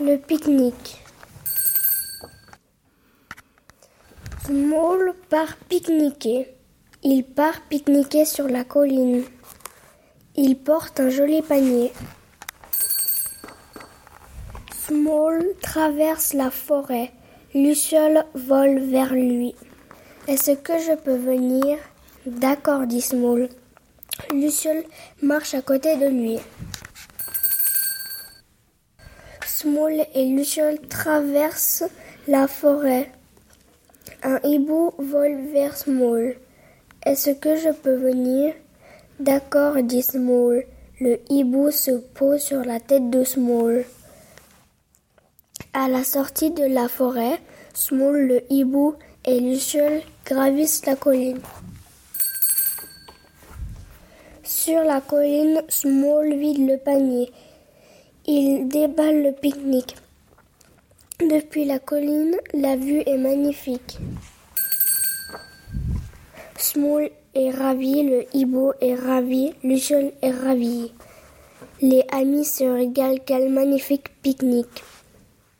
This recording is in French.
Le pique-nique. Small part pique-niquer. Il part pique-niquer sur la colline. Il porte un joli panier. Small traverse la forêt. Luciole vole vers lui. Est-ce que je peux venir? D'accord, dit Small. Luciole marche à côté de lui. Small et Luciole traversent la forêt. Un hibou vole vers Small. Est-ce que je peux venir? D'accord, dit Small. Le hibou se pose sur la tête de Small. À la sortie de la forêt, Small, le hibou et Luciole gravissent la colline. Sur la colline, Small vide le panier. Il déballe le pique-nique. Depuis la colline, la vue est magnifique. Small est ravi, le hibou est ravi, Luciole est ravi. Les amis se régalent, quel magnifique pique-nique.